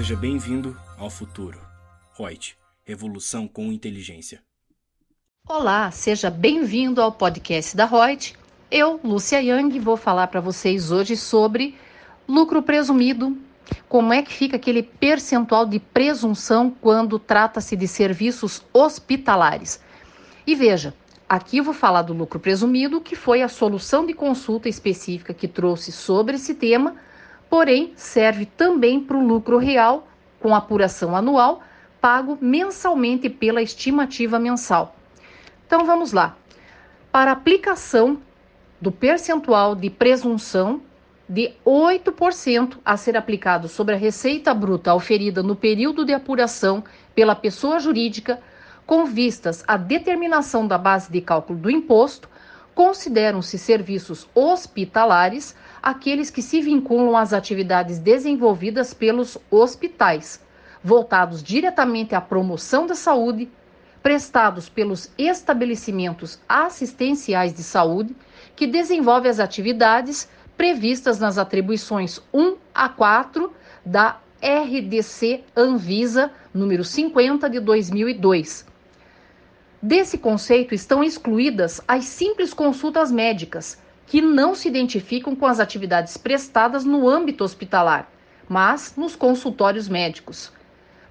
Seja bem-vindo ao futuro. Reut, revolução com inteligência. Olá, seja bem-vindo ao podcast da Reut. Eu, Lúcia Yang, vou falar para vocês hoje sobre lucro presumido, como é que fica aquele percentual de presunção quando trata-se de serviços hospitalares. E veja, aqui vou falar do lucro presumido, que foi a solução de consulta específica que trouxe sobre esse tema, porém serve também para o lucro real, com apuração anual, pago mensalmente pela estimativa mensal. Então vamos lá. Para aplicação do percentual de presunção de 8% a ser aplicado sobre a receita bruta oferida no período de apuração pela pessoa jurídica, com vistas à determinação da base de cálculo do imposto, consideram-se serviços hospitalares aqueles que se vinculam às atividades desenvolvidas pelos hospitais, voltados diretamente à promoção da saúde, prestados pelos estabelecimentos assistenciais de saúde, que desenvolve as atividades previstas nas atribuições 1 a 4 da RDC Anvisa número 50 de 2002. Desse conceito estão excluídas as simples consultas médicas, que não se identificam com as atividades prestadas no âmbito hospitalar, mas nos consultórios médicos.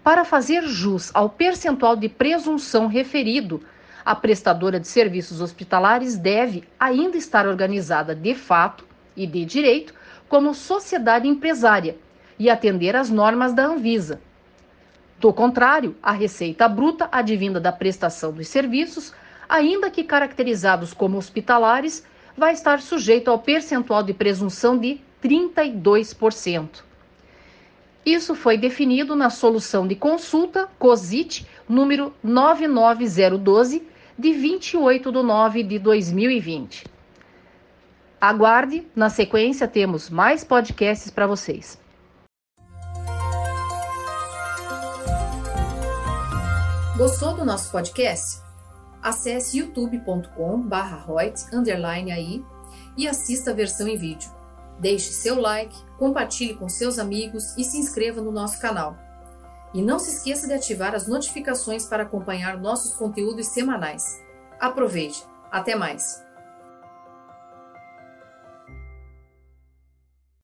Para fazer jus ao percentual de presunção referido, a prestadora de serviços hospitalares deve ainda estar organizada de fato e de direito como sociedade empresária e atender às normas da Anvisa. Do contrário, a receita bruta advinda da prestação dos serviços, ainda que caracterizados como hospitalares, vai estar sujeito ao percentual de presunção de 32%. Isso foi definido na solução de consulta COSIT número 99012 de 28 de 9 de 2020. Aguarde, na sequência temos mais podcasts para vocês. Gostou do nosso podcast? Acesse youtube.com/royts_aí e assista a versão em vídeo. Deixe seu like, compartilhe com seus amigos e se inscreva no nosso canal. E não se esqueça de ativar as notificações para acompanhar nossos conteúdos semanais. Aproveite! Até mais!